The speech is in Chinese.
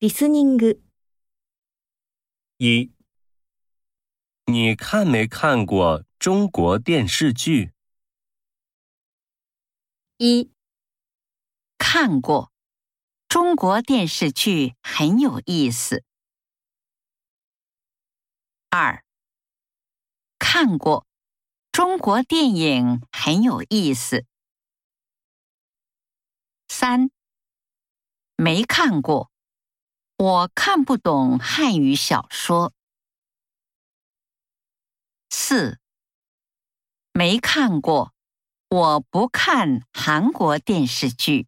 リスニング、一，你看没看过中国电视剧？一看过中国电视剧很有意思。二看过中国电影很有意思。三没看过， 我看不懂汉语小说。四没看过。我不看韩国电视剧。